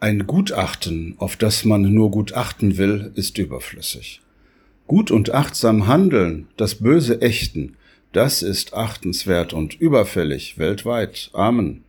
Ein Gutachten, auf das man nur gutachten will, ist überflüssig. Gut und achtsam handeln, das Böse ächten, das ist achtenswert und überfällig weltweit. Amen.